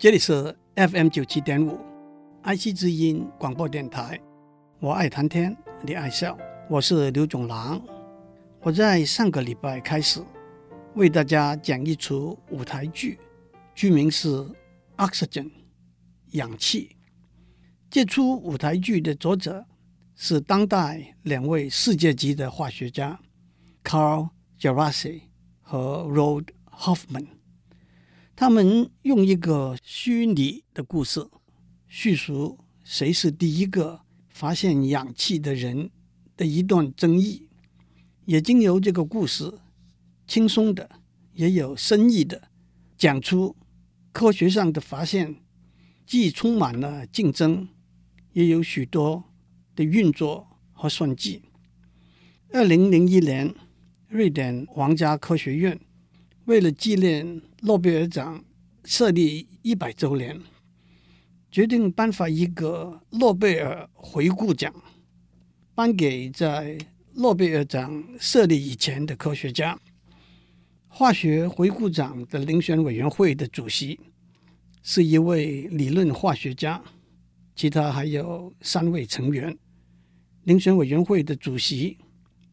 这里是 FM 九七点五，爱惜之音广播电台。我爱谈天，你爱笑，我是刘总郎。我在上个礼拜开始为大家讲一出舞台剧，剧名是《Oxygen》氧气。这出舞台剧的作者是当代两位世界级的化学家 Carl Djerassi 和 Rod Hoffman。他们用一个虚拟的故事叙述谁是第一个发现氧气的人的一段争议，也经由这个故事轻松的也有深意的讲出科学上的发现，既充满了竞争，也有许多的运作和算计。二零零一年，瑞典皇家科学院为了纪念诺贝尔奖设立一百周年，决定颁发一个诺贝尔回顾奖，颁给在诺贝尔奖设立以前的科学家。化学回顾奖的遴选委员会的主席是一位理论化学家，其他还有三位成员。遴选委员会的主席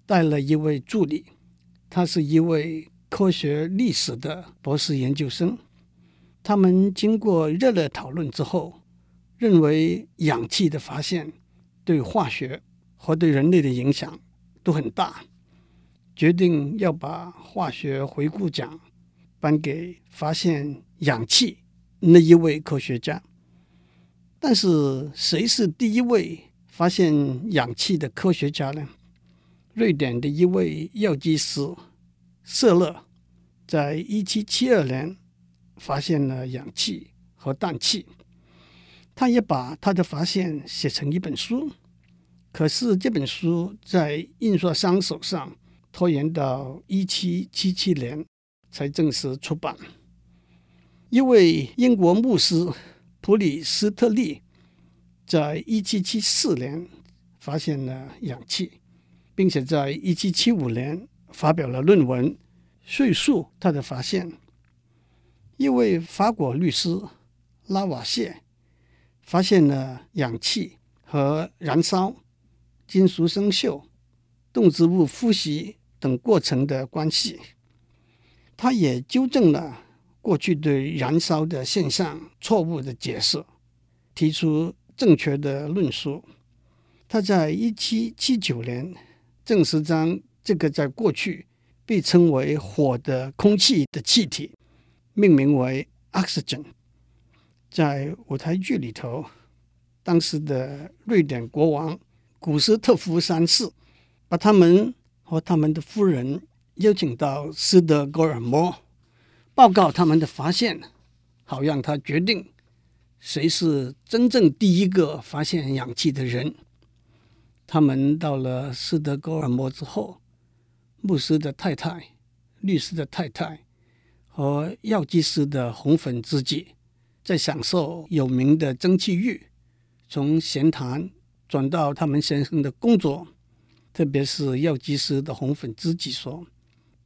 带了一位助理，他是一位。科学历史的博士研究生，他们经过热烈讨论之后，认为氧气的发现对化学和对人类的影响都很大，决定要把化学回顾奖颁给发现氧气那一位科学家。但是，谁是第一位发现氧气的科学家呢？瑞典的一位药剂师。瑟勒在一七七二年发现了氧气和氮气，他也把他的发现写成一本书。可是这本书在印刷商手上拖延到一七七七年才正式出版。一位英国牧师普里斯特利在一七七四年发现了氧气，并且在一七七五年。发表了论文，叙述他的发现。一位法国律师拉瓦谢发现了氧气和燃烧、金属生锈、动植物呼吸等过程的关系。他也纠正了过去对燃烧的现象错误的解释，提出正确的论述。他在一七七九年正式将。这个在过去被称为“火的空气”的气体，命名为 oxygen。在舞台剧里头，当时的瑞典国王古斯特夫三世把他们和他们的夫人邀请到斯德哥尔摩，报告他们的发现，好让他决定谁是真正第一个发现氧气的人。他们到了斯德哥尔摩之后。牧师的太太、律师的太太和药剂师的红粉知己，在享受有名的蒸汽浴，从闲谈转到他们先生的工作。特别是药剂师的红粉知己说，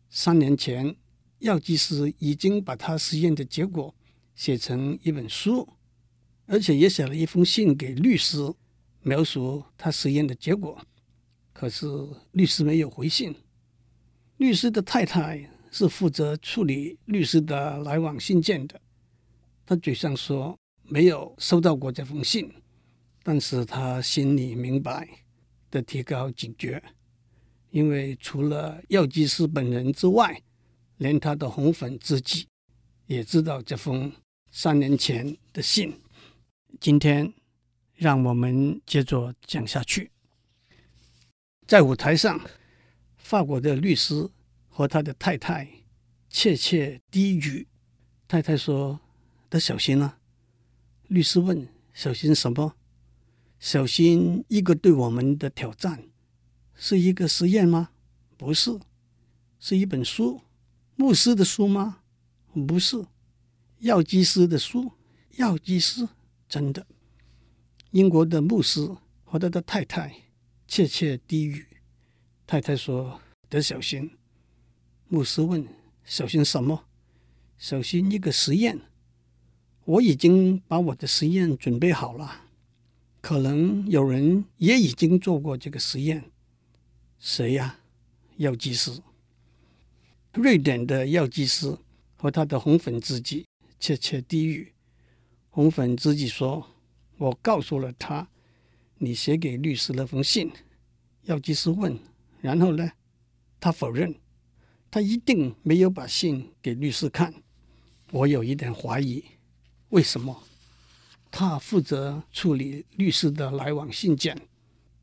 三年前药剂师已经把他实验的结果写成一本书，而且也写了一封信给律师，描述他实验的结果。可是律师没有回信。律师的太太是负责处理律师的来往信件的，他嘴上说没有收到过这封信，但是他心里明白的提高警觉，因为除了药剂师本人之外，连他的红粉知己也知道这封三年前的信。今天，让我们接着讲下去，在舞台上。法国的律师和他的太太窃窃低语。太太说：“得小心啊。”律师问：“小心什么？”“小心一个对我们的挑战。”“是一个实验吗？”“不是。”“是一本书。”“牧师的书吗？”“不是。”“药剂师的书。”“药剂师。”“真的。”英国的牧师和他的太太窃窃低语。太太说：“得小心。”牧师问：“小心什么？”“小心一个实验。”我已经把我的实验准备好了。可能有人也已经做过这个实验。谁呀？药剂师。瑞典的药剂师和他的红粉知己窃窃低语。红粉知己说：“我告诉了他，你写给律师那封信。”药剂师问：“然后呢？”他否认，他一定没有把信给律师看。我有一点怀疑，为什么？他负责处理律师的来往信件。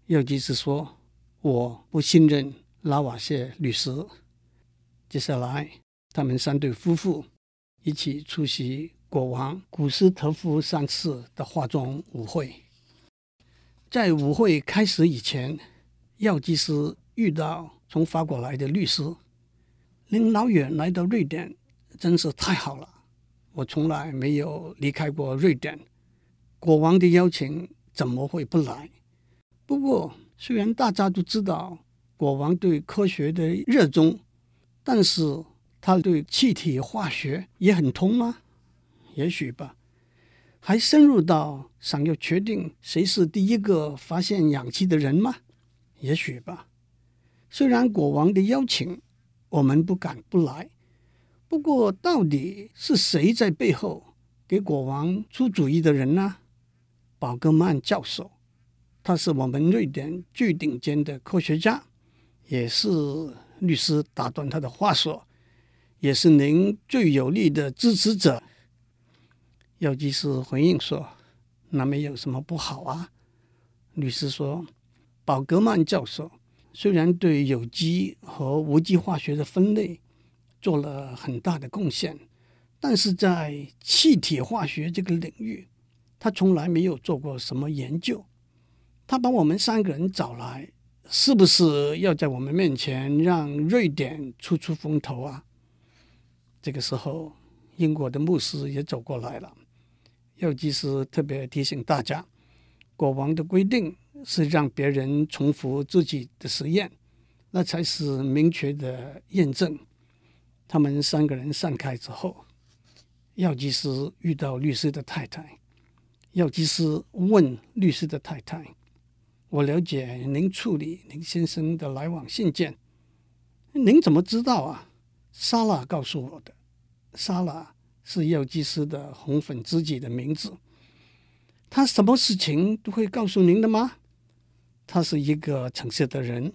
药剂师说：“我不信任拉瓦谢律师。”接下来，他们三对夫妇一起出席国王古斯特夫三世的化妆舞会。在舞会开始以前，药剂师遇到从法国来的律师。您老远来到瑞典，真是太好了。我从来没有离开过瑞典。国王的邀请怎么会不来？不过，虽然大家都知道国王对科学的热衷，但是他对气体化学也很通吗？也许吧。还深入到想要确定谁是第一个发现氧气的人吗？也许吧。虽然国王的邀请我们不敢不来，不过到底是谁在背后给国王出主意的人呢？宝格曼教授，他是我们瑞典最顶尖的科学家，也是律师打断他的话说，也是您最有力的支持者。药剂师回应说：“那没有什么不好啊。”律师说：“宝格曼教授虽然对有机和无机化学的分类做了很大的贡献，但是在气体化学这个领域。”他从来没有做过什么研究，他把我们三个人找来，是不是要在我们面前让瑞典出出风头啊？这个时候，英国的牧师也走过来了。药剂师特别提醒大家，国王的规定是让别人重复自己的实验，那才是明确的验证。他们三个人散开之后，药剂师遇到律师的太太。药剂师问律师的太太：“我了解您处理您先生的来往信件，您怎么知道啊？”莎拉告诉我的。莎拉是药剂师的红粉知己的名字。他什么事情都会告诉您的吗？他是一个诚实的人。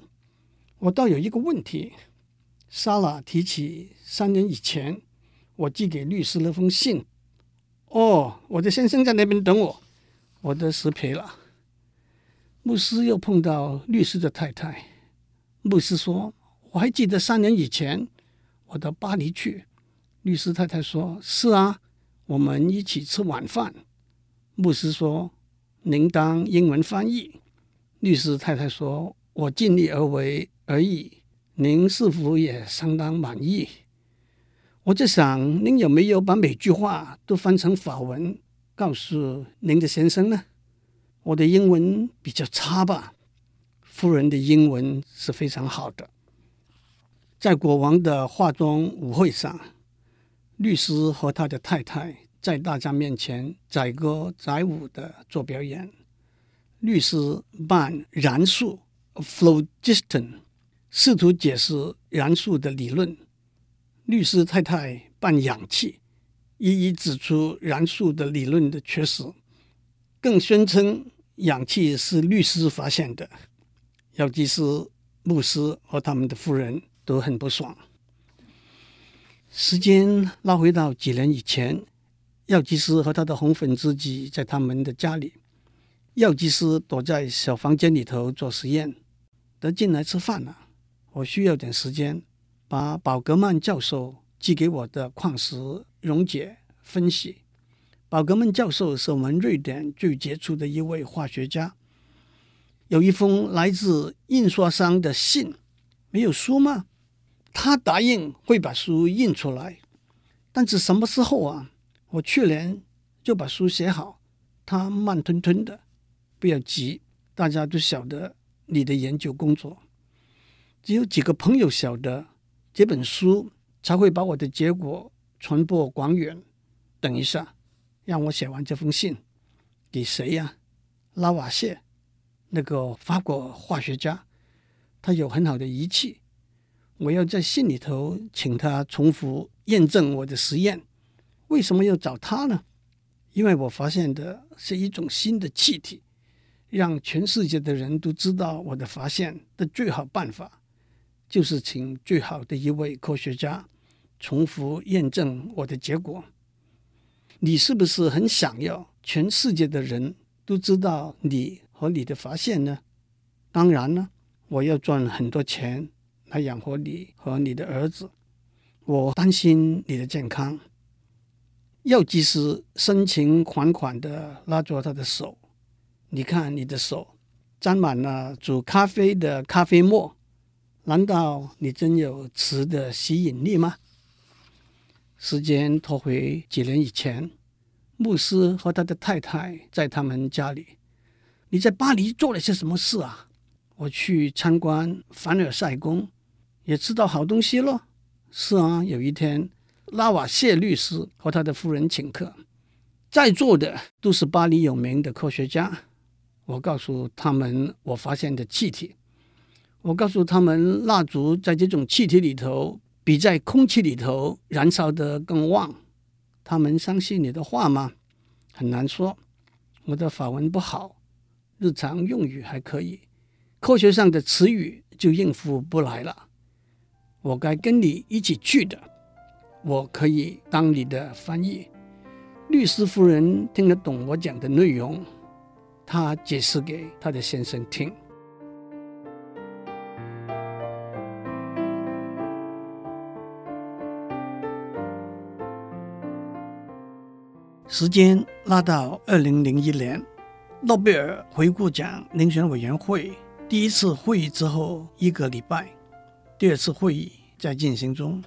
我倒有一个问题。莎拉提起三年以前我寄给律师那封信。哦，我的先生在那边等我，我的失陪了。牧师又碰到律师的太太，牧师说：“我还记得三年以前我到巴黎去。”律师太太说：“是啊，我们一起吃晚饭。”牧师说：“您当英文翻译。”律师太太说：“我尽力而为而已。”您是否也相当满意？我在想，您有没有把每句话都翻成法文告诉您的先生呢？我的英文比较差吧？夫人的英文是非常好的。在国王的化妆舞会上，律师和他的太太在大家面前载歌载舞的做表演。律师扮燃素 （phlogiston），试图解释燃素的理论。律师太太扮氧气，一一指出燃素的理论的缺失，更宣称氧气是律师发现的。药剂师、牧师和他们的夫人都很不爽。时间拉回到几年以前，药剂师和他的红粉知己在他们的家里，药剂师躲在小房间里头做实验，得进来吃饭了。我需要点时间。把宝格曼教授寄给我的矿石溶解分析。宝格曼教授是我们瑞典最杰出的一位化学家。有一封来自印刷商的信，没有书吗？他答应会把书印出来，但是什么时候啊？我去年就把书写好，他慢吞吞的。不要急，大家都晓得你的研究工作，只有几个朋友晓得。这本书才会把我的结果传播广远。等一下，让我写完这封信。给谁呀、拉瓦谢，那个法国化学家，他有很好的仪器。我要在信里头请他重复验证我的实验。为什么要找他呢？因为我发现的是一种新的气体，让全世界的人都知道我的发现的最好办法，就是请最好的一位科学家重复验证我的结果。你是不是很想要全世界的人都知道你和你的发现呢？当然了，我要赚很多钱来养活你和你的儿子。我担心你的健康。药剂师深情款款地拉着他的手，你看你的手沾满了煮咖啡的咖啡沫，难道你真有磁的吸引力吗？时间拖回几年以前，牧师和他的太太在他们家里。你在巴黎做了些什么事啊？我去参观凡尔赛宫，也吃到好东西了。是啊，有一天拉瓦谢律师和他的夫人请客，在座的都是巴黎有名的科学家。我告诉他们我发现的气体，我告诉他们蜡烛在这种气体里头。比在空气里头燃烧得更旺，他们相信你的话吗？很难说。我的法文不好，日常用语还可以，科学上的词语就应付不来了。我该跟你一起去的，我可以当你的翻译。律师夫人听得懂我讲的内容，他解释给他的先生听。时间拉到二零零一年，诺贝尔回顾奖遴选委员会第一次会议之后一个礼拜，第二次会议在进行中。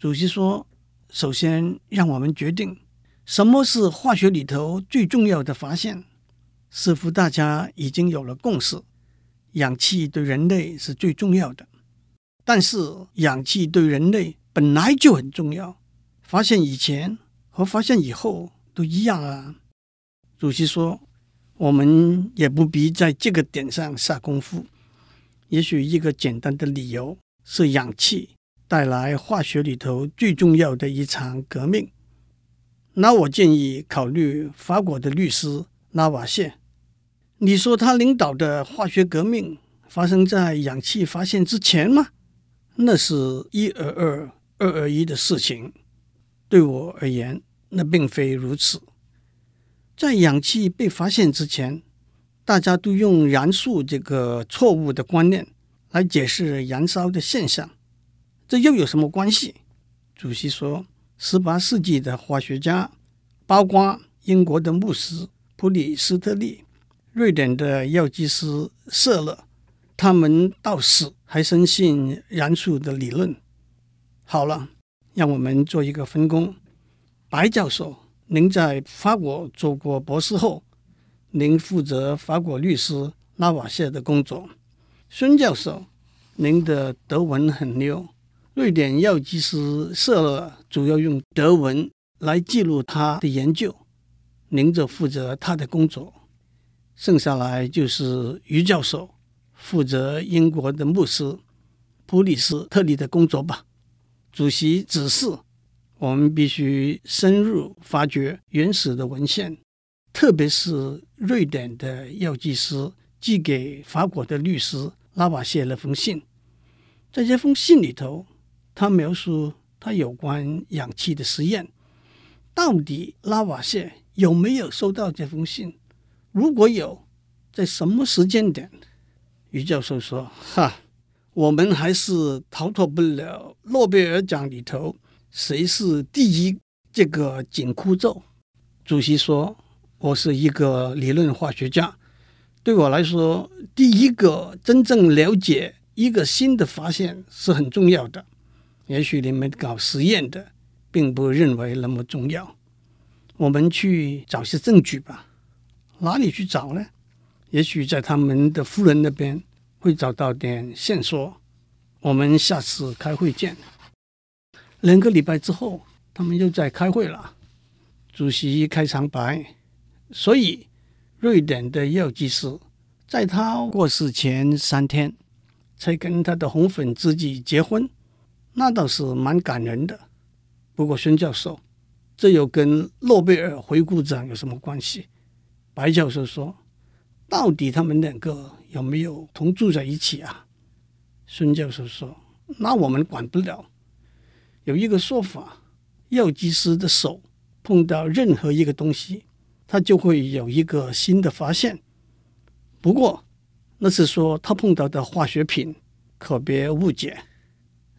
主席说：“首先，让我们决定什么是化学里头最重要的发现。似乎大家已经有了共识，氧气对人类是最重要的。但是，氧气对人类本来就很重要。发现以前和发现以后。”都一样啊，主席说，我们也不必在这个点上下功夫。也许一个简单的理由是氧气带来化学里头最重要的一场革命。那我建议考虑法国的律师拉瓦谢。你说他领导的化学革命发生在氧气发现之前吗？那是一而二，二而一的事情。对我而言。那并非如此。在氧气被发现之前，大家都用燃素这个错误的观念来解释燃烧的现象，这又有什么关系？主席说，十八世纪的化学家，包括英国的牧师普里斯特利、瑞典的药剂师瑟勒，他们到死还深信燃素的理论。好了，让我们做一个分工。白教授，您在法国做过博士后，您负责法国律师拉瓦谢的工作。孙教授，您的德文很溜。瑞典药剂师瑟勒主要用德文来记录他的研究，您则负责他的工作。剩下来就是于教授，负责英国的牧师普里斯特利的工作吧。主席指示。我们必须深入发掘原始的文献，特别是瑞典的药剂师寄给法国的律师拉瓦谢那封信。在这封信里头，他描述他有关氧气的实验。到底拉瓦谢有没有收到这封信？如果有，在什么时间点？于教授说：“哈，我们还是逃脱不了诺贝尔奖里头。”谁是第一？这个紧箍咒。主席说：“我是一个理论化学家，对我来说，第一个真正了解一个新的发现是很重要的。也许你们搞实验的并不认为那么重要。我们去找些证据吧。哪里去找呢？也许在他们的夫人那边会找到点线索。我们下次开会见。”两个礼拜之后，他们又在开会了。主席开场白。所以，瑞典的药剂师在他过世前三天才跟他的红粉知己结婚，那倒是蛮感人的。不过，孙教授，这又跟诺贝尔回顾奖有什么关系？白教授说：“到底他们两个有没有同住在一起啊？”孙教授说：“那我们管不了。有一个说法，药剂师的手碰到任何一个东西。”他就会有一个新的发现。不过，那是说他碰到的化学品，可别误解。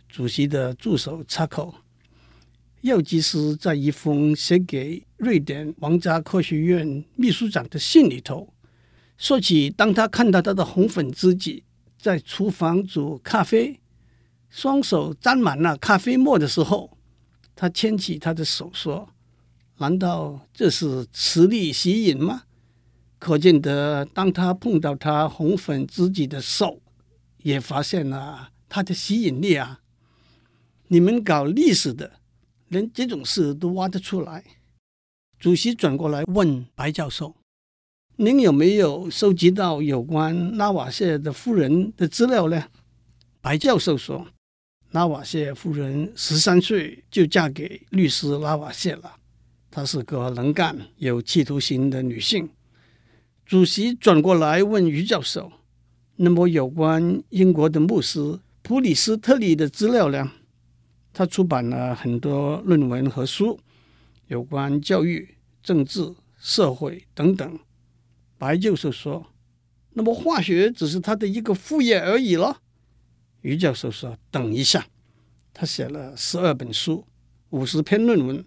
主席的助手插口：“药剂师在一封写给瑞典皇家科学院秘书长的信里头，说起当他看到他的红粉知己在厨房煮咖啡，双手沾满了咖啡沫的时候，他牵起他的手说。”难道这是磁力吸引吗？可见得，当他碰到他红粉知己的手，也发现了他的吸引力啊！你们搞历史的，连这种事都挖得出来。主席转过来问白教授：“您有没有收集到有关拉瓦谢的夫人的资料呢？”白教授说：“拉瓦谢夫人十三岁就嫁给律师拉瓦谢了。”她是个能干、有企图心的女性。主席转过来问于教授：“那么有关英国的牧师普里斯特利的资料呢？他出版了很多论文和书，有关教育、政治、社会等等。”白教授说：“那么化学只是他的一个副业而已了。”于教授说：“等一下，他写了十二本书，五十篇论文。”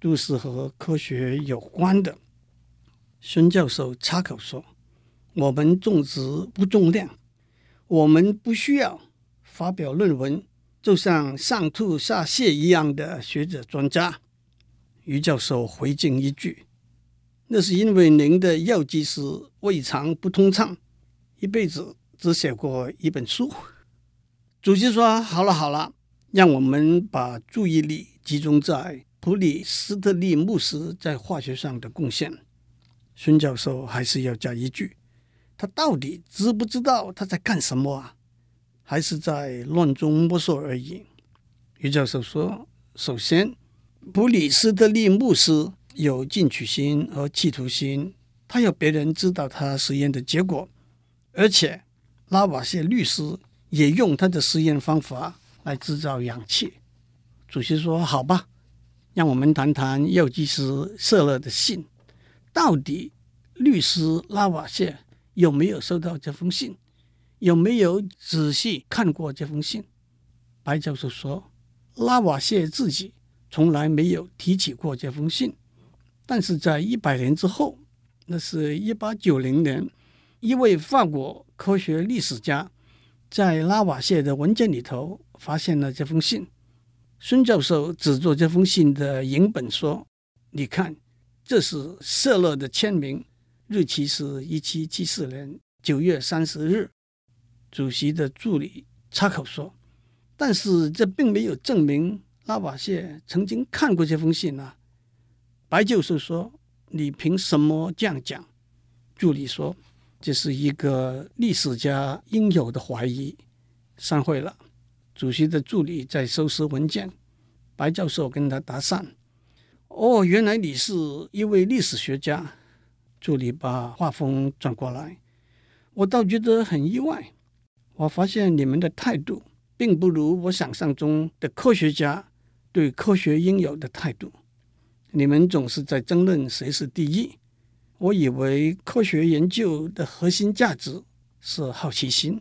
都是和科学有关的。孙教授插口说：“我们重质不重量，我们不需要发表论文，就像上吐下泻一样的学者专家。”于教授回敬一句：“那是因为您的药剂师胃肠不通畅，一辈子只写过一本书。”主席说：“好了好了，让我们把注意力集中在。”普里斯特利牧师在化学上的贡献，孙教授还是要加一句：他到底知不知道他在干什么啊？还是在乱中摸索而已？于教授说：首先，普里斯特利牧师有进取心和企图心，他要别人知道他实验的结果，而且拉瓦谢律师也用他的实验方法来制造氧气。主席说：好吧。让我们谈谈药剂师舍勒的信。到底律师拉瓦谢有没有收到这封信？有没有仔细看过这封信？白教授说，拉瓦谢自己从来没有提起过这封信。但是在一百年之后，那是一八九零年，一位法国科学历史家在拉瓦谢的文件里头发现了这封信。孙教授指着这封信的影本说：“你看，这是舍勒的签名，日期是一七七四年九月三十日。”主席的助理插口说：“但是这并没有证明拉瓦谢曾经看过这封信啊。”白教授说：“你凭什么这样讲？”助理说：“这是一个历史家应有的怀疑。”散会了。主席的助理在收拾文件，白教授跟他搭讪：“哦，原来你是一位历史学家。”助理把话锋转过来：“我倒觉得很意外，我发现你们的态度并不如我想象中的科学家对科学应有的态度。你们总是在争论谁是第一。我以为科学研究的核心价值是好奇心。”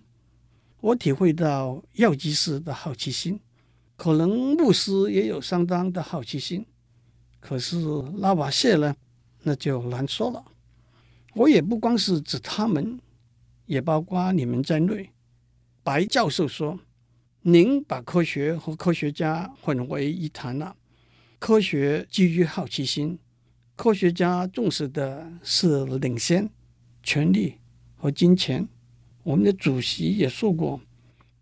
我体会到药剂师的好奇心，可能牧师也有相当的好奇心，可是拉瓦谢呢，那就难说了。我也不光是指他们，也包括你们在内。白教授说：“您把科学和科学家混为一谈了。科学基于好奇心，科学家重视的是领先、权力和金钱。”我们的主席也说过，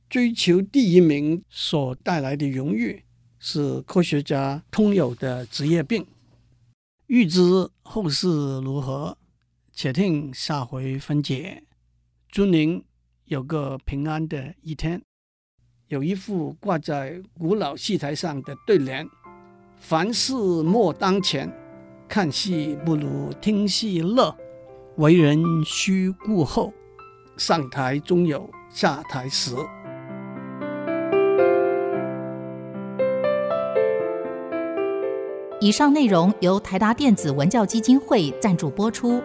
追求第一名所带来的荣誉是科学家通有的职业病。欲知后事如何，且听下回分解。祝您有个平安的一天。有一副挂在古老戏台上的对联：“凡事莫当前，看戏不如听戏乐。为人须顾后，上台终有下台时。”以上内容由台达电子文教基金会赞助播出。